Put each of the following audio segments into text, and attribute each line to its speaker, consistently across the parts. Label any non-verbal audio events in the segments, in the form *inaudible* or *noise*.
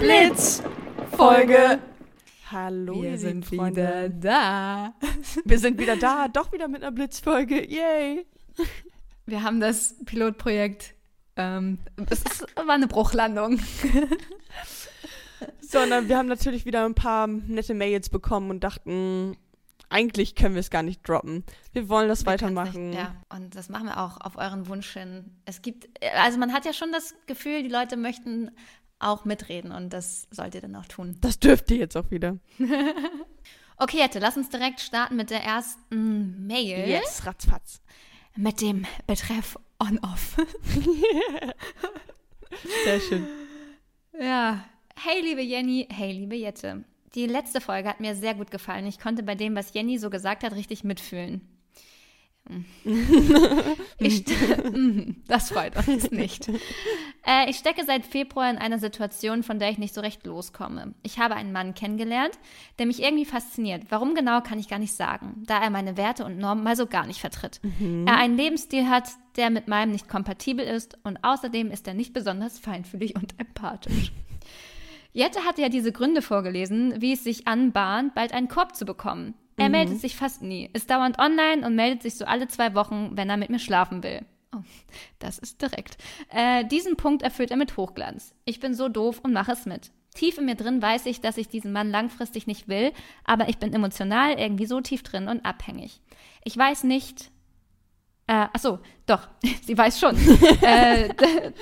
Speaker 1: Blitzfolge.
Speaker 2: Hallo,
Speaker 1: Wir sind
Speaker 2: Freunde.
Speaker 1: wieder da. *laughs*
Speaker 2: Wir sind wieder da, doch wieder mit einer Blitzfolge. Yay!
Speaker 1: Wir haben das Pilotprojekt. Ähm, es war eine Bruchlandung. *laughs*
Speaker 2: Sondern wir haben natürlich wieder ein paar nette Mails bekommen und dachten, eigentlich können wir es gar nicht droppen. Wir wollen das
Speaker 1: Wir
Speaker 2: weitermachen.
Speaker 1: Nicht, ja, und das machen wir auch auf euren Wunsch hin. Es gibt, also man hat ja schon das Gefühl, die Leute möchten auch mitreden und das sollt ihr dann auch tun.
Speaker 2: Das dürft ihr jetzt auch wieder. *laughs*
Speaker 1: Okay, Jette, lass uns direkt starten mit der ersten Mail.
Speaker 2: Yes, ratzfatz.
Speaker 1: Mit dem Betreff On-Off. *laughs*
Speaker 2: Sehr schön.
Speaker 1: Ja. Hey, liebe Jenny. Hey, liebe Jette. Die letzte Folge hat mir sehr gut gefallen. Ich konnte bei dem, was Jenny so gesagt hat, richtig mitfühlen. Ich, *laughs* Mhm, das freut uns nicht. Äh, ich stecke seit Februar in einer Situation, von der ich nicht so recht loskomme. Ich habe einen Mann kennengelernt, der mich irgendwie fasziniert. Warum genau, kann ich gar nicht sagen, da er meine Werte und Normen mal so gar nicht vertritt. Er einen Lebensstil hat, der mit meinem nicht kompatibel ist und außerdem ist er nicht besonders feinfühlig und empathisch. Jette hatte ja diese Gründe vorgelesen, wie es sich anbahnt, bald einen Korb zu bekommen. Er meldet sich fast nie, ist dauernd online und meldet sich so alle zwei Wochen, wenn er mit mir schlafen will. Oh, das ist direkt. Äh, diesen Punkt erfüllt er mit Hochglanz. Ich bin so doof und mache es mit. Tief in mir drin weiß ich, dass ich diesen Mann langfristig nicht will, aber ich bin emotional irgendwie so tief drin und abhängig. Ich weiß nicht, äh, ach so, doch, *laughs* sie weiß schon, *laughs* äh,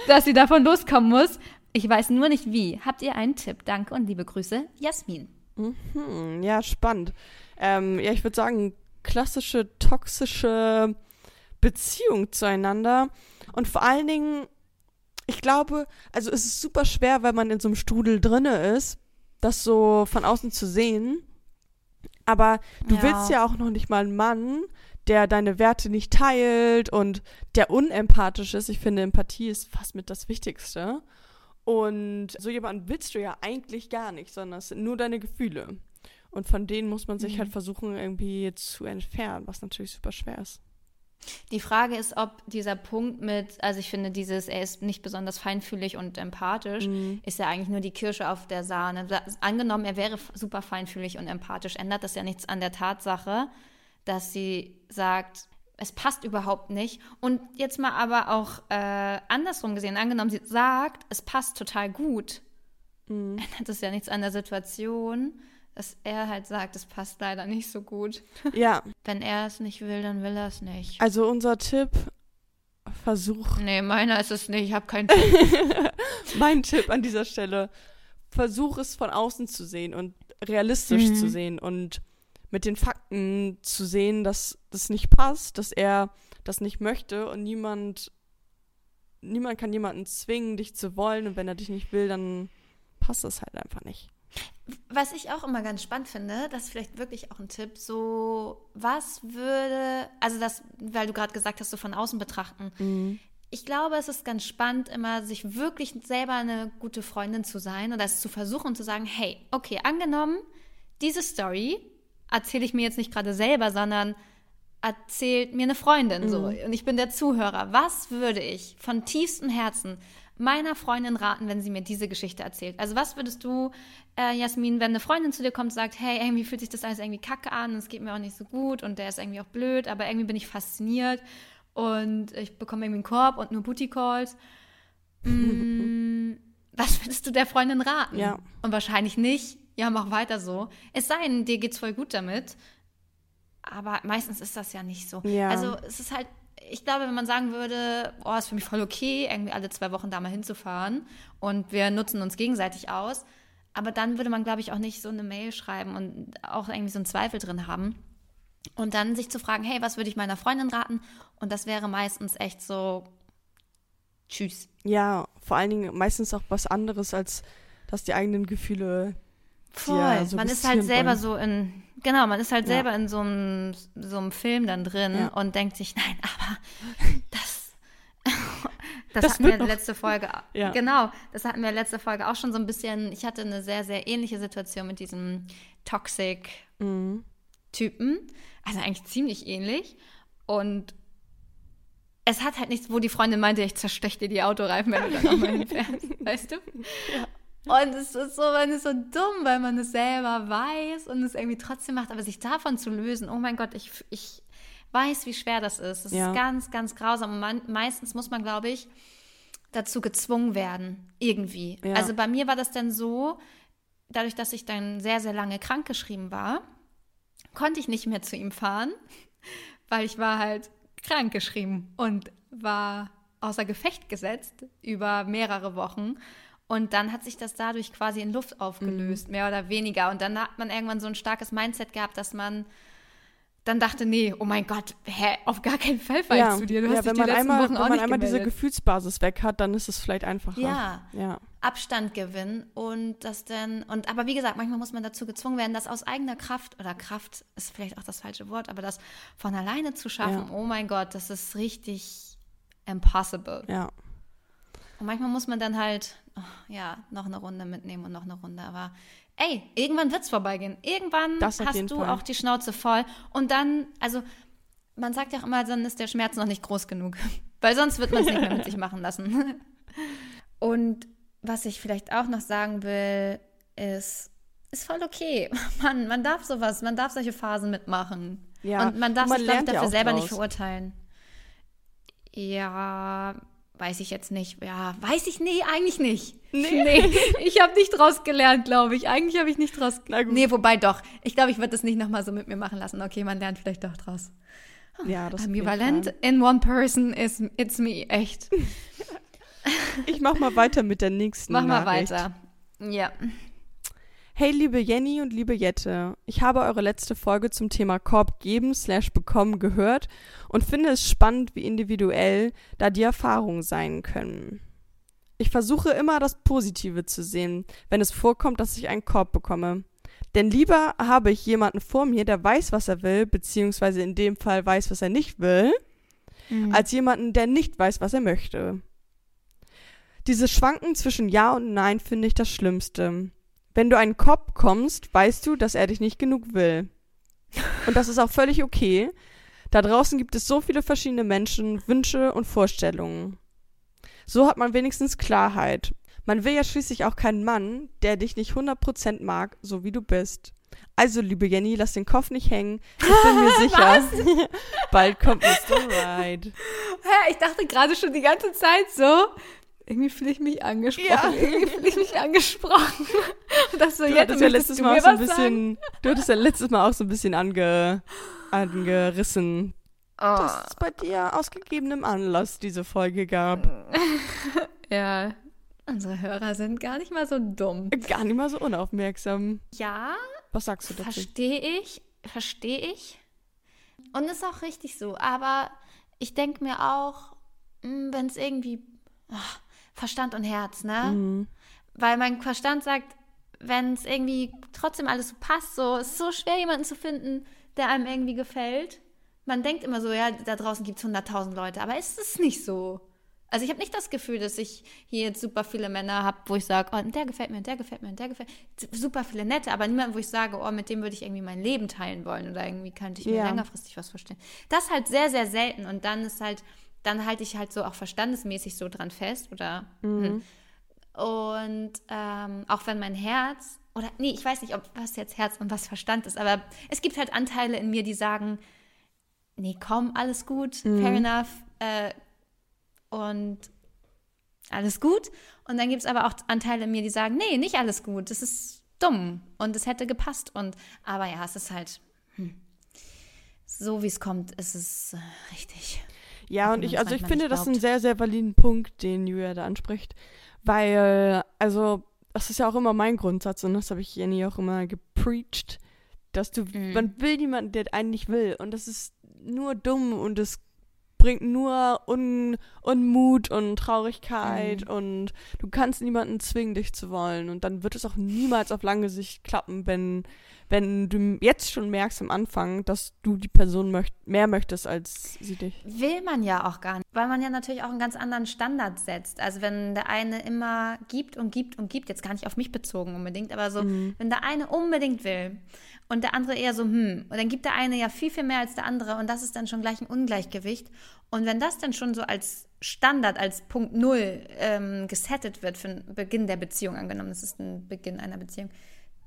Speaker 1: dass sie davon loskommen muss. Ich weiß nur nicht wie. Habt ihr einen Tipp? Danke und liebe Grüße, Jasmin.
Speaker 2: Hm, ja, spannend. Ähm, ja, ich würde sagen, klassische toxische Beziehung zueinander. Und vor allen Dingen, ich glaube, also es ist super schwer, wenn man in so einem Strudel drinne ist, das so von außen zu sehen. Aber du
Speaker 1: Ja.
Speaker 2: willst ja auch noch nicht mal einen Mann, der deine Werte nicht teilt und der unempathisch ist. Ich finde, Empathie ist fast mit das Wichtigste. Und so jemanden willst du ja eigentlich gar nicht, sondern es sind nur deine Gefühle. Und von denen muss man sich
Speaker 1: Mhm.
Speaker 2: halt versuchen, irgendwie zu entfernen, was natürlich super schwer ist.
Speaker 1: Die Frage ist, ob dieser Punkt mit, also ich finde dieses, er ist nicht besonders feinfühlig und empathisch,
Speaker 2: Mhm.
Speaker 1: ist ja eigentlich nur die Kirsche auf der Sahne. Angenommen, er wäre super feinfühlig und empathisch, ändert das ja nichts an der Tatsache, dass sie sagt, es passt überhaupt nicht. Und jetzt mal aber auch äh, andersrum gesehen, angenommen, sie sagt, es passt total gut,
Speaker 2: Mhm.
Speaker 1: ändert das ja nichts an der Situation, dass er halt sagt, es passt leider nicht so gut.
Speaker 2: Ja, *laughs*
Speaker 1: Wenn er es nicht will, dann will er es nicht.
Speaker 2: also unser Tipp, versuch,
Speaker 1: Nee, meiner ist es nicht. Ich habe keinen *laughs*
Speaker 2: mein Tipp an dieser Stelle, versuch es von außen zu sehen und realistisch
Speaker 1: Mhm.
Speaker 2: zu sehen und mit den Fakten zu sehen, dass das nicht passt, dass er das nicht möchte und niemand, niemand kann jemanden zwingen, dich zu wollen und wenn er dich nicht will, dann passt das halt einfach nicht.
Speaker 1: Was ich auch immer ganz spannend finde, das ist vielleicht wirklich auch ein Tipp, so was würde, also das, weil du gerade gesagt hast, so von außen betrachten. Ich glaube, es ist ganz spannend, immer sich wirklich selber eine gute Freundin zu sein und das zu versuchen und zu sagen, hey, okay, angenommen, diese Story erzähle ich mir jetzt nicht gerade selber, sondern erzählt mir eine Freundin so und ich bin der Zuhörer. Was würde ich von tiefstem Herzen meiner Freundin raten, wenn sie mir diese Geschichte erzählt? Also was würdest du, äh, Jasmin, wenn eine Freundin zu dir kommt und sagt, hey, irgendwie fühlt sich das alles irgendwie kacke an und es geht mir auch nicht so gut und der ist irgendwie auch blöd, aber irgendwie bin ich fasziniert und ich bekomme irgendwie einen Korb und nur Booty Calls. Mm, *laughs* was würdest du der Freundin raten?
Speaker 2: Ja.
Speaker 1: Und wahrscheinlich nicht, ja, mach weiter so. Es sei denn, dir geht's voll gut damit. Aber meistens ist das ja nicht so.
Speaker 2: Ja.
Speaker 1: Also es ist halt, ich glaube, wenn man sagen würde, oh, ist für mich voll okay, irgendwie alle zwei Wochen da mal hinzufahren und wir nutzen uns gegenseitig aus, aber dann würde man, glaube ich, auch nicht so eine Mail schreiben und auch irgendwie so einen Zweifel drin haben. Und dann sich zu fragen, hey, was würde ich meiner Freundin raten? Und das wäre meistens echt so, tschüss.
Speaker 2: Ja, vor allen Dingen meistens auch was anderes, als dass die eigenen Gefühle
Speaker 1: Voll.
Speaker 2: Ja, so
Speaker 1: man ist halt selber so in, genau, man ist halt
Speaker 2: Ja.
Speaker 1: selber in so einem, so einem Film dann drin
Speaker 2: Ja.
Speaker 1: und denkt sich, nein, aber *laughs* das, *laughs* das,
Speaker 2: Das
Speaker 1: hatten wir letzte Folge,
Speaker 2: Ja.
Speaker 1: genau, das hatten wir letzte Folge auch schon so ein bisschen, ich hatte eine sehr, sehr ähnliche Situation mit diesem Toxic
Speaker 2: Mhm.
Speaker 1: Typen, also eigentlich ziemlich ähnlich und es hat halt nichts, wo die Freundin meinte, ich zerstech dir die Autoreifen, wenn du dann nochmal *laughs* hinfährst, weißt du? Und es ist so, man ist so dumm, weil man es selber weiß und es irgendwie trotzdem macht, aber sich davon zu lösen, oh mein Gott, ich, ich weiß, wie schwer das ist. Das ja. ist ganz, ganz grausam. Und man, meistens muss man, glaube ich, dazu gezwungen werden, irgendwie. Ja. Also bei mir war das dann so, dadurch, dass ich dann sehr, sehr lange krankgeschrieben war, konnte ich nicht mehr zu ihm fahren, *laughs* weil ich war halt krankgeschrieben und war außer Gefecht gesetzt über mehrere Wochen. Und dann hat sich das dadurch quasi in Luft aufgelöst, mhm. mehr oder weniger. Und dann hat man irgendwann so ein starkes Mindset gehabt, dass man dann dachte, nee, oh mein Gott, hä, auf gar keinen Fall fahre ja. zu dir. Du
Speaker 2: ja,
Speaker 1: hast
Speaker 2: wenn
Speaker 1: dich
Speaker 2: man
Speaker 1: die
Speaker 2: einmal,
Speaker 1: Wochen
Speaker 2: wenn
Speaker 1: auch
Speaker 2: man einmal
Speaker 1: gemeldet.
Speaker 2: diese Gefühlsbasis weg hat, dann ist es vielleicht einfacher.
Speaker 1: Ja.
Speaker 2: ja.
Speaker 1: Abstand gewinnen und das dann, und aber wie gesagt, manchmal muss man dazu gezwungen werden, das aus eigener Kraft, oder Kraft ist vielleicht auch das falsche Wort, aber das von alleine zu schaffen, ja. oh mein Gott, das ist richtig impossible.
Speaker 2: Ja.
Speaker 1: Und manchmal muss man dann halt, oh, ja, noch eine Runde mitnehmen und noch eine Runde, aber ey, irgendwann wird es vorbeigehen. Irgendwann hast du
Speaker 2: Fall.
Speaker 1: auch die Schnauze voll. Und dann, also man sagt ja auch immer, dann ist der Schmerz noch nicht groß genug. *laughs* Weil sonst wird man es nicht mehr mit sich machen lassen. *laughs* Und was ich vielleicht auch noch sagen will, ist, ist voll okay. *laughs* Man, man darf sowas, man darf solche Phasen mitmachen.
Speaker 2: Ja.
Speaker 1: Und man darf
Speaker 2: und man
Speaker 1: sich, ich, dafür
Speaker 2: ja
Speaker 1: selber
Speaker 2: draus.
Speaker 1: nicht verurteilen. Ja, weiß ich jetzt nicht. Ja, weiß ich, nee, eigentlich nicht.
Speaker 2: Nee. *laughs*
Speaker 1: nee ich habe nicht draus gelernt, glaube ich. Eigentlich habe ich nicht draus
Speaker 2: gut.
Speaker 1: Nee, wobei doch. Ich glaube, ich würde das nicht nochmal so mit mir machen lassen. Okay, man lernt vielleicht doch draus.
Speaker 2: Ja, das
Speaker 1: Ambivalent in one person is it's me, echt. *laughs*
Speaker 2: Ich mach mal weiter mit der nächsten
Speaker 1: Mach mal
Speaker 2: Nachricht.
Speaker 1: weiter. Ja.
Speaker 2: Hey, liebe Jenny und liebe Jette, ich habe eure letzte Folge zum Thema Korb geben slash bekommen gehört und finde es spannend, wie individuell da die Erfahrungen sein können. Ich versuche immer das Positive zu sehen, wenn es vorkommt, dass ich einen Korb bekomme. Denn lieber habe ich jemanden vor mir, der weiß, was er will, beziehungsweise in dem Fall weiß, was er nicht will,
Speaker 1: Mhm.
Speaker 2: als jemanden, der nicht weiß, was er möchte. Dieses Schwanken zwischen Ja und Nein finde ich das Schlimmste. Wenn du einen Kopf kommst, weißt du, dass er dich nicht genug will. Und das ist auch völlig okay. Da draußen gibt es so viele verschiedene Menschen, Wünsche und Vorstellungen. So hat man wenigstens Klarheit. Man will ja schließlich auch keinen Mann, der dich nicht 100% mag, so wie du bist. Also, liebe Jenny, lass den Kopf nicht hängen. Ich bin mir *laughs* sicher, bald kommt Mr. Right.
Speaker 1: Hä, ich dachte gerade schon die ganze Zeit so. Irgendwie fühle ich mich angesprochen.
Speaker 2: Ja.
Speaker 1: Irgendwie fühle ich mich *laughs* angesprochen. Und das so,
Speaker 2: Du
Speaker 1: jetzt
Speaker 2: hattest ja letztes Mal auch so ein
Speaker 1: sagen?
Speaker 2: bisschen, du hattest ja letztes Mal auch so ein bisschen ange, angerissen,
Speaker 1: Oh.
Speaker 2: dass es bei dir aus gegebenem Anlass diese Folge gab. *laughs*
Speaker 1: Ja, unsere Hörer sind gar nicht mal so dumm.
Speaker 2: Gar nicht mal so unaufmerksam.
Speaker 1: Ja,
Speaker 2: Was sagst du dazu?
Speaker 1: verstehe ich, verstehe ich. Und ist auch richtig so. Aber ich denke mir auch, wenn es irgendwie ach, Verstand und Herz, ne?
Speaker 2: Mhm.
Speaker 1: Weil mein Verstand sagt, wenn es irgendwie trotzdem alles so passt, so es ist so schwer, jemanden zu finden, der einem irgendwie gefällt. Man denkt immer so, ja, da draußen gibt es 100.000 Leute, aber ist es nicht so. Also ich habe nicht das Gefühl, dass ich hier jetzt super viele Männer habe, wo ich sage, oh, der gefällt mir, der gefällt mir, der gefällt Super viele nette, aber niemand, wo ich sage, oh, mit dem würde ich irgendwie mein Leben teilen wollen oder irgendwie könnte ich mir
Speaker 2: Ja.
Speaker 1: längerfristig was vorstellen. Das ist halt sehr, sehr selten und dann ist halt, dann halte ich halt so auch verstandesmäßig so dran fest oder hm. und ähm, auch wenn mein Herz oder nee, ich weiß nicht, ob was jetzt Herz und was Verstand ist, aber es gibt halt Anteile in mir, die sagen, nee, komm, alles gut, fair enough äh, und alles gut. Und dann gibt es aber auch Anteile in mir, die sagen, nee, nicht alles gut, das ist dumm und es hätte gepasst und aber ja, es ist halt hm, so wie es kommt, ist es äh, richtig.
Speaker 2: Ja, und ich, also ich finde das einen
Speaker 1: glaubt.
Speaker 2: sehr, sehr validen Punkt, den Julia da anspricht. Weil, also, das ist ja auch immer mein Grundsatz und das habe ich Jenny auch immer gepreacht, dass du,
Speaker 1: Mhm.
Speaker 2: man will jemanden, der einen nicht will. Und das ist nur dumm und es bringt nur Un Unmut und Traurigkeit
Speaker 1: Mhm.
Speaker 2: und du kannst niemanden zwingen, dich zu wollen. Und dann wird es auch niemals auf lange Sicht klappen, wenn, wenn du jetzt schon merkst am Anfang, dass du die Person möcht mehr möchtest als sie dich.
Speaker 1: Will man ja auch gar nicht, weil man ja natürlich auch einen ganz anderen Standard setzt. Also wenn der eine immer gibt und gibt und gibt, jetzt gar nicht auf mich bezogen unbedingt, aber so, wenn der eine unbedingt will und der andere eher so, hm, und dann gibt der eine ja viel, viel mehr als der andere und das ist dann schon gleich ein Ungleichgewicht. Und wenn das dann schon so als Standard, als Punkt Null ähm, gesettet wird für den Beginn der Beziehung, angenommen, das ist ein Beginn einer Beziehung,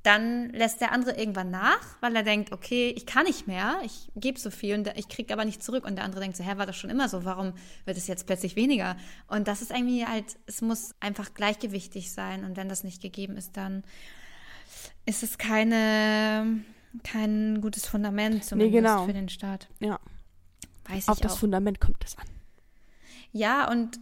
Speaker 1: dann lässt der andere irgendwann nach, weil er denkt, okay, ich kann nicht mehr, ich gebe so viel und ich kriege aber nicht zurück. Und der andere denkt so, hä, war das schon immer so, warum wird es jetzt plötzlich weniger? Und das ist irgendwie halt, es muss einfach gleichgewichtig sein. Und wenn das nicht gegeben ist, dann ist es keine, kein gutes Fundament zumindest nee, genau. für den Start.
Speaker 2: Ja. Weiß Auf das auch. Fundament kommt es an.
Speaker 1: Ja, und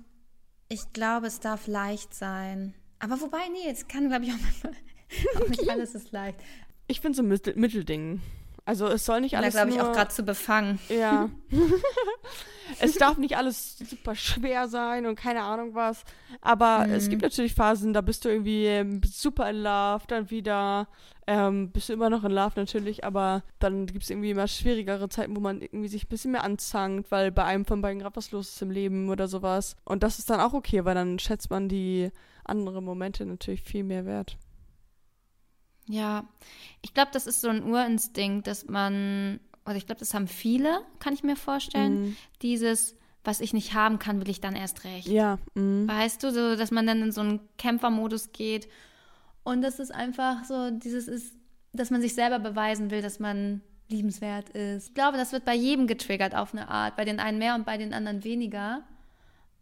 Speaker 1: ich glaube, es darf leicht sein. Aber wobei, nee, es kann, glaube ich, auch *laughs* auch nicht alles ist leicht.
Speaker 2: Ich finde so ein Mittel Mittelding. Also es soll nicht alles.
Speaker 1: Da glaube ich auch gerade zu befangen.
Speaker 2: Ja. *laughs* es darf nicht alles super schwer sein und keine Ahnung was. Aber mhm. es gibt natürlich Phasen, da bist du irgendwie ähm, super in Love, dann wieder ähm, bist du immer noch in Love natürlich, aber dann gibt es irgendwie immer schwierigere Zeiten, wo man irgendwie sich ein bisschen mehr anzankt, weil bei einem von beiden gerade was los ist im Leben oder sowas. Und das ist dann auch okay, weil dann schätzt man die anderen Momente natürlich viel mehr wert.
Speaker 1: Ja, ich glaube, das ist so ein Urinstinkt, dass man, oder ich glaube, das haben viele, kann ich mir vorstellen, mm. dieses, was ich nicht haben kann, will ich dann erst recht.
Speaker 2: Ja. Mm.
Speaker 1: Weißt du, so, dass man dann in so einen Kämpfermodus geht und das ist einfach so, dieses ist, dass man sich selber beweisen will, dass man liebenswert ist. Ich glaube, das wird bei jedem getriggert auf eine Art, bei den einen mehr und bei den anderen weniger.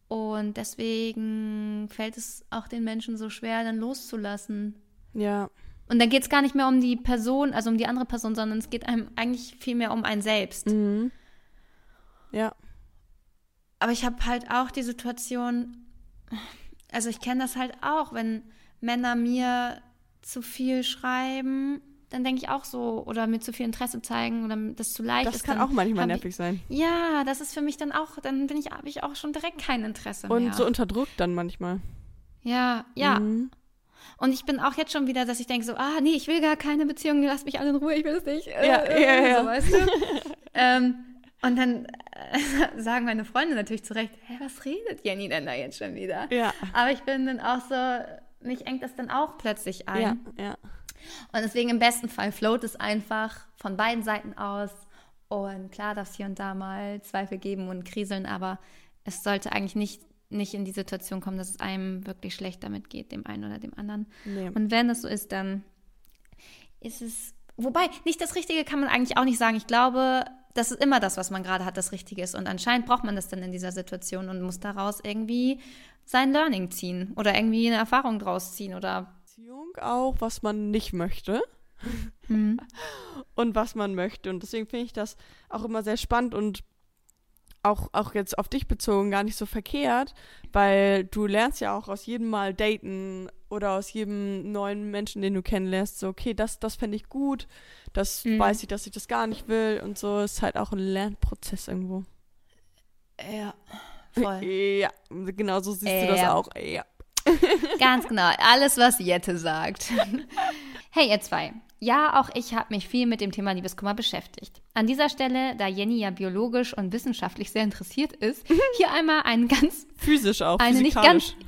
Speaker 1: Und deswegen fällt es auch den Menschen so schwer, dann loszulassen.
Speaker 2: Ja.
Speaker 1: Und dann geht es gar nicht mehr um die Person, also um die andere Person, sondern es geht einem eigentlich viel mehr um einen selbst.
Speaker 2: Mhm. Ja.
Speaker 1: Aber ich habe halt auch die Situation, also ich kenne das halt auch, wenn Männer mir zu viel schreiben, dann denke ich auch so, oder mir zu viel Interesse zeigen oder das zu leicht
Speaker 2: das
Speaker 1: ist.
Speaker 2: Das kann auch manchmal nervig
Speaker 1: ich,
Speaker 2: sein.
Speaker 1: Ja, das ist für mich dann auch, dann bin ich, habe ich auch schon direkt kein Interesse
Speaker 2: Und
Speaker 1: mehr.
Speaker 2: so unterdrückt dann manchmal.
Speaker 1: Ja, ja. Mhm. Und ich bin auch jetzt schon wieder, dass ich denke so, ah, nee, ich will gar keine Beziehung, lass mich alle in Ruhe, ich will es nicht.
Speaker 2: Äh, ja, äh, ja, ja.
Speaker 1: So, weißt du? *laughs* ähm, und dann äh, *laughs* sagen meine Freunde natürlich zu Recht, hä, was redet Jenny denn da jetzt schon wieder?
Speaker 2: Ja.
Speaker 1: Aber ich bin dann auch so, mich engt das dann auch plötzlich ein.
Speaker 2: Ja, ja.
Speaker 1: Und deswegen im besten Fall float es einfach von beiden Seiten aus. Und klar darf es hier und da mal Zweifel geben und kriseln, aber es sollte eigentlich nicht nicht in die Situation kommen, dass es einem wirklich schlecht damit geht, dem einen oder dem anderen.
Speaker 2: Nee.
Speaker 1: Und wenn es so ist, dann ist es. Wobei, nicht das Richtige kann man eigentlich auch nicht sagen. Ich glaube, das ist immer das, was man gerade hat, das Richtige ist. Und anscheinend braucht man das dann in dieser Situation und muss daraus irgendwie sein Learning ziehen oder irgendwie eine Erfahrung draus ziehen oder.
Speaker 2: Beziehung auch, was man nicht möchte.
Speaker 1: Mhm. *laughs*
Speaker 2: und was man möchte. Und deswegen finde ich das auch immer sehr spannend und auch, auch jetzt auf dich bezogen gar nicht so verkehrt, weil du lernst ja auch aus jedem Mal daten oder aus jedem neuen Menschen, den du kennenlernst, so, okay, das, das fände ich gut, das mhm. weiß ich, dass ich das gar nicht will und so ist halt auch ein Lernprozess irgendwo.
Speaker 1: Ja, voll. *laughs*
Speaker 2: Ja, genau so siehst äh, du das auch. Ja.
Speaker 1: Ganz genau, alles, was Jette sagt. *laughs* hey, ihr zwei. Ja, auch ich habe mich viel mit dem Thema Liebeskummer beschäftigt. An dieser Stelle, da Jenny ja biologisch und wissenschaftlich sehr interessiert ist, *laughs* hier einmal einen ganz
Speaker 2: physisch auch
Speaker 1: eine
Speaker 2: physikalisch.
Speaker 1: nicht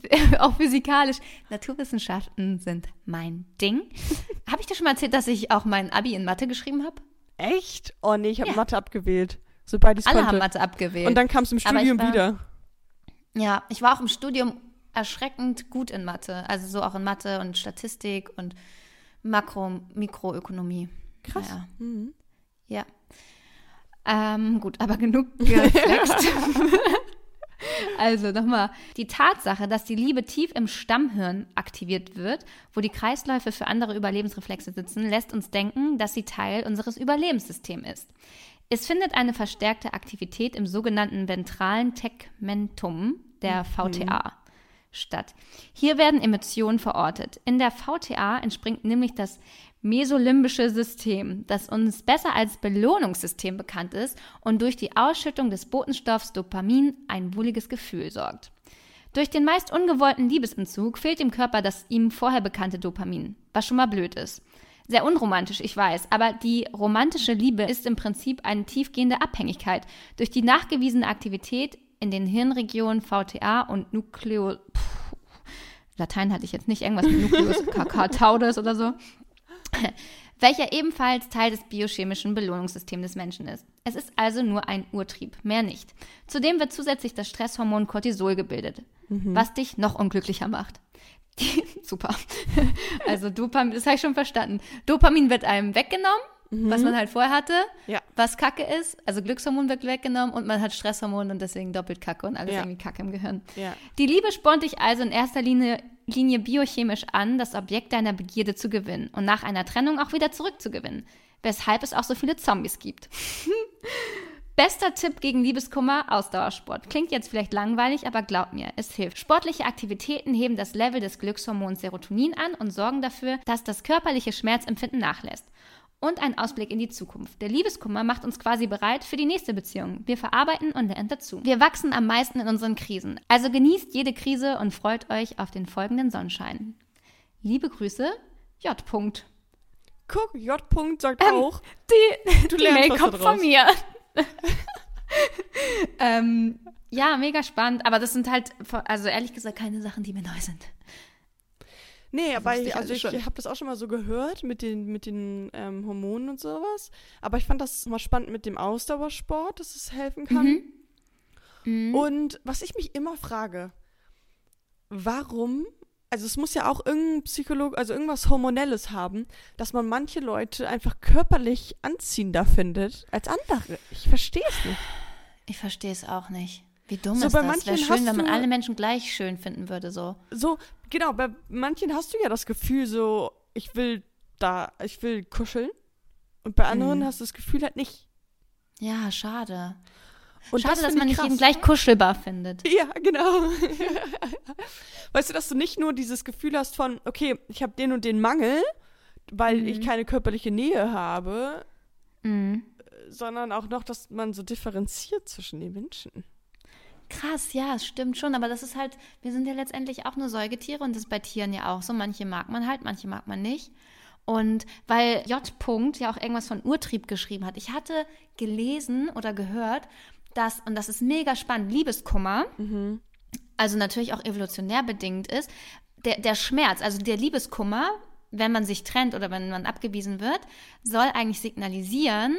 Speaker 1: ganz *laughs* auch physikalisch. Naturwissenschaften sind mein Ding. *laughs* habe ich dir schon mal erzählt, dass ich auch mein Abi in Mathe geschrieben habe?
Speaker 2: Echt? Oh nee, ich habe ja. Mathe abgewählt, sobald ich
Speaker 1: Alle
Speaker 2: konnte.
Speaker 1: haben Mathe abgewählt.
Speaker 2: Und dann kam es im Studium war, wieder.
Speaker 1: Ja, ich war auch im Studium erschreckend gut in Mathe, also so auch in Mathe und Statistik und Makro, Mikroökonomie.
Speaker 2: Krass. Ja. Mhm.
Speaker 1: ja. Ähm, gut, aber genug geflext. *laughs* also nochmal, die Tatsache, dass die Liebe tief im Stammhirn aktiviert wird, wo die Kreisläufe für andere Überlebensreflexe sitzen, lässt uns denken, dass sie Teil unseres Überlebenssystems ist. Es findet eine verstärkte Aktivität im sogenannten ventralen Tegmentum, der VTA, mhm statt. Hier werden Emotionen verortet. In der VTA entspringt nämlich das mesolimbische System, das uns besser als Belohnungssystem bekannt ist und durch die Ausschüttung des Botenstoffs Dopamin ein wohliges Gefühl sorgt. Durch den meist ungewollten Liebesentzug fehlt dem Körper das ihm vorher bekannte Dopamin, was schon mal blöd ist. Sehr unromantisch, ich weiß, aber die romantische Liebe ist im Prinzip eine tiefgehende Abhängigkeit. Durch die nachgewiesene Aktivität in den Hirnregionen VTA und Nukleo. Pff, Latein hatte ich jetzt nicht, irgendwas mit Nucleus cacautaudes *laughs* oder so. *laughs* welcher ebenfalls Teil des biochemischen Belohnungssystems des Menschen ist. Es ist also nur ein Urtrieb, mehr nicht. Zudem wird zusätzlich das Stresshormon Cortisol gebildet, mhm. was dich noch unglücklicher macht. *laughs* Die, super. Also Dopamin, das habe ich schon verstanden. Dopamin wird einem weggenommen, mhm. was man halt vorher hatte,
Speaker 2: ja.
Speaker 1: was Kacke ist. Also Glückshormon wird weggenommen und man hat Stresshormon und deswegen doppelt Kacke und alles ja. irgendwie Kacke im Gehirn.
Speaker 2: Ja.
Speaker 1: Die Liebe spornt dich also in erster Linie, Linie biochemisch an, das Objekt deiner Begierde zu gewinnen und nach einer Trennung auch wieder zurückzugewinnen. Weshalb es auch so viele Zombies gibt. *laughs* Bester Tipp gegen Liebeskummer, Ausdauersport. Klingt jetzt vielleicht langweilig, aber glaub mir, es hilft. Sportliche Aktivitäten heben das Level des Glückshormons Serotonin an und sorgen dafür, dass das körperliche Schmerzempfinden nachlässt. Und ein Ausblick in die Zukunft. Der Liebeskummer macht uns quasi bereit für die nächste Beziehung. Wir verarbeiten und lernen dazu. Wir wachsen am meisten in unseren Krisen. Also genießt jede Krise und freut euch auf den folgenden Sonnenschein. Liebe Grüße, J. -Punkt.
Speaker 2: Guck, J. -Punkt sagt ähm, auch.
Speaker 1: Die, du die Mail kommt von mir. *laughs* *laughs* ähm, ja, mega spannend. Aber das sind halt, also ehrlich gesagt, keine Sachen, die mir neu sind.
Speaker 2: Nee, aber ich, also ich, ich habe das auch schon mal so gehört mit den, mit den ähm, Hormonen und sowas. Aber ich fand das mal spannend mit dem Ausdauersport, dass es helfen kann. Mhm. Mhm. Und was ich mich immer frage, warum also es muss ja auch irgendein Psycholog, also irgendwas Hormonelles haben, dass man manche Leute einfach körperlich anziehender findet als andere. Ich verstehe es nicht.
Speaker 1: Ich verstehe es auch nicht. Wie dumm so, ist bei das? Wäre schön, wenn man alle Menschen gleich schön finden würde, so.
Speaker 2: So, genau, bei manchen hast du ja das Gefühl so, ich will da, ich will kuscheln. Und bei anderen hm. hast du das Gefühl halt nicht.
Speaker 1: Ja, schade. Und Schade, das dass man nicht jeden gleich kuschelbar findet. *laughs*
Speaker 2: Ja, genau. *laughs* weißt du, dass du nicht nur dieses Gefühl hast von, okay, ich habe den und den Mangel, weil mhm. ich keine körperliche Nähe habe, mhm. sondern auch noch, dass man so differenziert zwischen den Menschen.
Speaker 1: Krass, ja, es stimmt schon, aber das ist halt, wir sind ja letztendlich auch nur Säugetiere und das ist bei Tieren ja auch so. Manche mag man halt, manche mag man nicht. Und weil J. -Punkt ja auch irgendwas von Urtrieb geschrieben hat. Ich hatte gelesen oder gehört, dass, und das ist mega spannend, Liebeskummer, mhm. also natürlich auch evolutionär bedingt ist, der, der Schmerz, also der Liebeskummer, wenn man sich trennt oder wenn man abgewiesen wird, soll eigentlich signalisieren,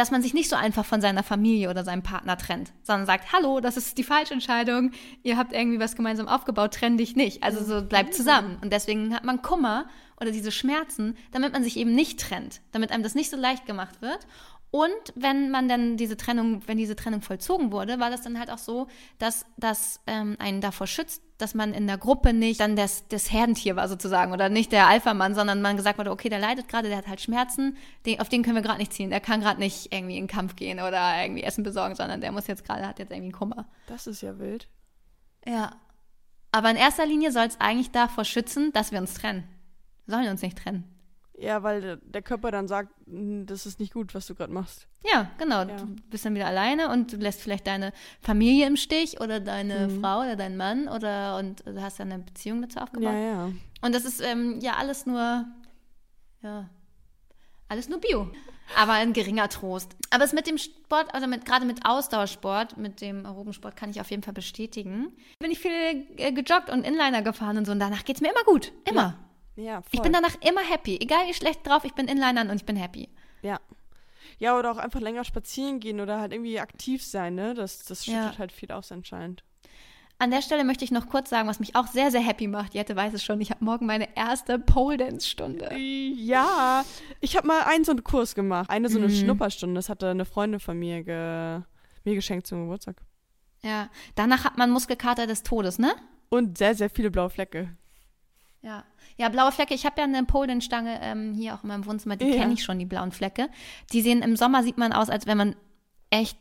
Speaker 1: dass man sich nicht so einfach von seiner Familie oder seinem Partner trennt, sondern sagt, hallo, das ist die falsche Entscheidung, ihr habt irgendwie was gemeinsam aufgebaut, trenn dich nicht. Also so bleibt zusammen. Und deswegen hat man Kummer oder diese Schmerzen, damit man sich eben nicht trennt, damit einem das nicht so leicht gemacht wird. Und wenn man dann diese Trennung, wenn diese Trennung vollzogen wurde, war das dann halt auch so, dass das ähm, einen davor schützt, dass man in der Gruppe nicht dann das, das Herdentier war sozusagen oder nicht der Alpha-Mann, sondern man gesagt wurde, okay, der leidet gerade, der hat halt Schmerzen, den, auf den können wir gerade nicht ziehen. Der kann gerade nicht irgendwie in den Kampf gehen oder irgendwie Essen besorgen, sondern der muss jetzt gerade, hat jetzt irgendwie einen Kummer.
Speaker 2: Das ist ja wild.
Speaker 1: Ja. Aber in erster Linie soll es eigentlich davor schützen, dass wir uns trennen. Wir sollen uns nicht trennen.
Speaker 2: Ja, weil der Körper dann sagt, hm, das ist nicht gut, was du gerade machst.
Speaker 1: Ja, genau. Ja. Du bist dann wieder alleine und du lässt vielleicht deine Familie im Stich oder deine mhm. Frau oder deinen Mann oder und du hast ja eine Beziehung dazu aufgebaut.
Speaker 2: Ja, ja.
Speaker 1: Und das ist ähm, ja alles nur, ja, alles nur Bio. Aber ein geringer Trost. Aber es mit dem Sport, also mit, gerade mit Ausdauersport, mit dem Aerobensport kann ich auf jeden Fall bestätigen. Bin ich viel äh, gejoggt und Inliner gefahren und so und danach geht es mir immer gut. Immer. Ja.
Speaker 2: Ja, voll.
Speaker 1: Ich bin danach immer happy. Egal wie schlecht drauf, ich bin Inlinern und ich bin happy.
Speaker 2: Ja. Ja, oder auch einfach länger spazieren gehen oder halt irgendwie aktiv sein, ne? Das, das schüttet ja. halt viel aus anscheinend.
Speaker 1: An der Stelle möchte ich noch kurz sagen, was mich auch sehr, sehr happy macht. Jette weiß es schon, ich habe morgen meine erste Pole Dance Stunde.
Speaker 2: Ja, ich habe mal einen so einen Kurs gemacht. Eine so eine mhm. Schnupperstunde. Das hatte eine Freundin von mir ge mir geschenkt zum Geburtstag.
Speaker 1: Ja, danach hat man Muskelkater des Todes, ne?
Speaker 2: Und sehr, sehr viele blaue Flecke.
Speaker 1: Ja. Ja, blaue Flecke. Ich habe ja eine Polenstange ähm, hier auch in meinem Wohnzimmer. Die ja. kenne ich schon, die blauen Flecke. Die sehen im Sommer sieht man aus, als wenn man echt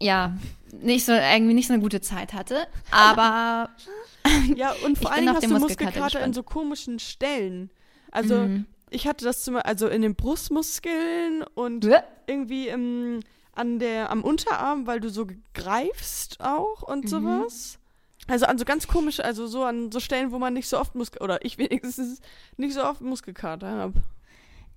Speaker 1: ja nicht so irgendwie nicht so eine gute Zeit hatte. Aber *laughs*
Speaker 2: ja und vor allem hast du Muskelkater in so komischen Stellen. Also mhm. ich hatte das zum also in den Brustmuskeln und ja. irgendwie im, an der am Unterarm, weil du so greifst auch und mhm. sowas. Also an so ganz komische, also so an so Stellen, wo man nicht so oft Muskel, oder ich wenigstens nicht so oft Muskelkater habe.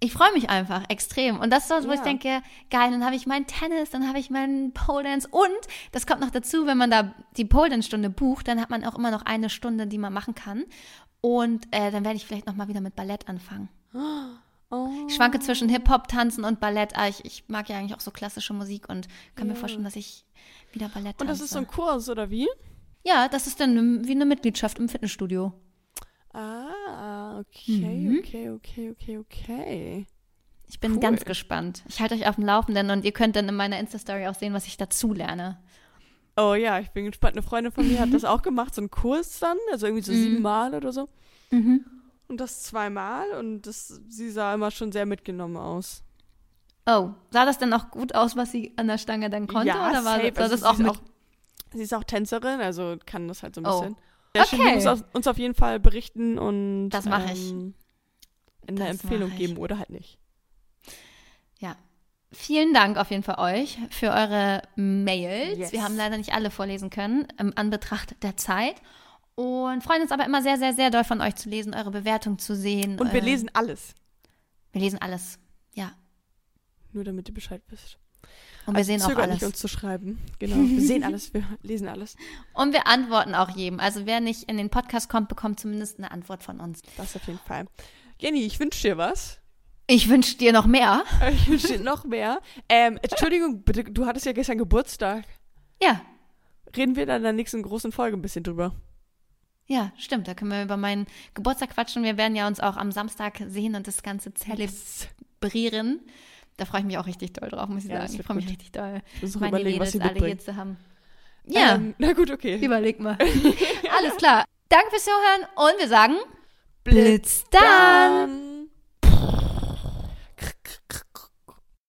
Speaker 1: Ich freue mich einfach extrem. Und das ist so, wo ja. ich denke, geil, dann habe ich meinen Tennis, dann habe ich meinen Pole Dance. Und das kommt noch dazu, wenn man da die Pole Dance Stunde bucht, dann hat man auch immer noch eine Stunde, die man machen kann. Und äh, dann werde ich vielleicht nochmal wieder mit Ballett anfangen.
Speaker 2: Oh.
Speaker 1: Ich schwanke zwischen Hip-Hop, Tanzen und Ballett. Ah, ich, ich mag ja eigentlich auch so klassische Musik und kann mir
Speaker 2: Ja.
Speaker 1: vorstellen, dass ich wieder Ballett tanze.
Speaker 2: Und das ist so ein Kurs, oder wie?
Speaker 1: Ja, das ist dann wie eine Mitgliedschaft im Fitnessstudio.
Speaker 2: Ah, okay,
Speaker 1: Mhm.
Speaker 2: okay, okay, okay, okay.
Speaker 1: Ich bin
Speaker 2: Cool.
Speaker 1: ganz gespannt. Ich halte euch auf dem Laufenden und ihr könnt dann in meiner Insta-Story auch sehen, was ich dazu lerne.
Speaker 2: Oh ja, ich bin gespannt. Eine Freundin von mir hat das auch gemacht, so einen Kurs dann, also irgendwie so
Speaker 1: Mhm.
Speaker 2: siebenmal oder so.
Speaker 1: Mhm.
Speaker 2: Und das zweimal und das, sie sah immer schon sehr mitgenommen aus.
Speaker 1: Oh, sah das denn auch gut aus, was sie an der Stange dann konnte?
Speaker 2: ja,
Speaker 1: oder war
Speaker 2: safe.
Speaker 1: sah
Speaker 2: Also
Speaker 1: das
Speaker 2: sie
Speaker 1: auch mit?
Speaker 2: auch, sie ist auch Tänzerin, also kann das halt so ein
Speaker 1: Oh.
Speaker 2: bisschen. Ja,
Speaker 1: Okay.
Speaker 2: okay. muss uns auf jeden Fall berichten und
Speaker 1: Das mach ich.
Speaker 2: ähm, eine Empfehlung geben oder halt nicht.
Speaker 1: Ja. Vielen Dank auf jeden Fall euch für eure Mails.
Speaker 2: Yes.
Speaker 1: Wir haben leider nicht alle vorlesen können, im Anbetracht der Zeit. Und freuen uns aber immer sehr, sehr, sehr doll von euch zu lesen, eure Bewertung zu sehen.
Speaker 2: Und wir
Speaker 1: äh,
Speaker 2: lesen alles.
Speaker 1: Wir lesen alles. Ja.
Speaker 2: Nur damit ihr Bescheid wisst.
Speaker 1: Und wir
Speaker 2: Also
Speaker 1: sehen auch alles.
Speaker 2: nicht, uns zu schreiben. Genau. Wir *laughs* sehen alles, wir lesen alles.
Speaker 1: Und wir antworten auch jedem. Also wer nicht in den Podcast kommt, bekommt zumindest eine Antwort von uns.
Speaker 2: Das auf jeden Fall. Jenny, ich wünsche dir was.
Speaker 1: Ich wünsche dir noch mehr. *laughs*
Speaker 2: Ich wünsche dir noch mehr. Ähm, Entschuldigung, bitte, du hattest ja gestern Geburtstag.
Speaker 1: Ja,
Speaker 2: Reden wir dann in der nächsten großen Folge ein bisschen drüber.
Speaker 1: ja, stimmt. Da können wir über meinen Geburtstag quatschen. Wir werden ja uns auch am Samstag sehen und das Ganze zelebrieren. Da freue ich mich auch richtig doll drauf, muss ich
Speaker 2: Ja,
Speaker 1: sagen. Ich freue mich richtig doll, meine
Speaker 2: überlegen, was
Speaker 1: Mädels alle hier
Speaker 2: mitbringen.
Speaker 1: zu haben. Ja,
Speaker 2: Ähm, na gut, okay.
Speaker 1: überleg mal. *laughs* Alles klar. Danke fürs Zuhören und wir sagen
Speaker 2: Blitz dann.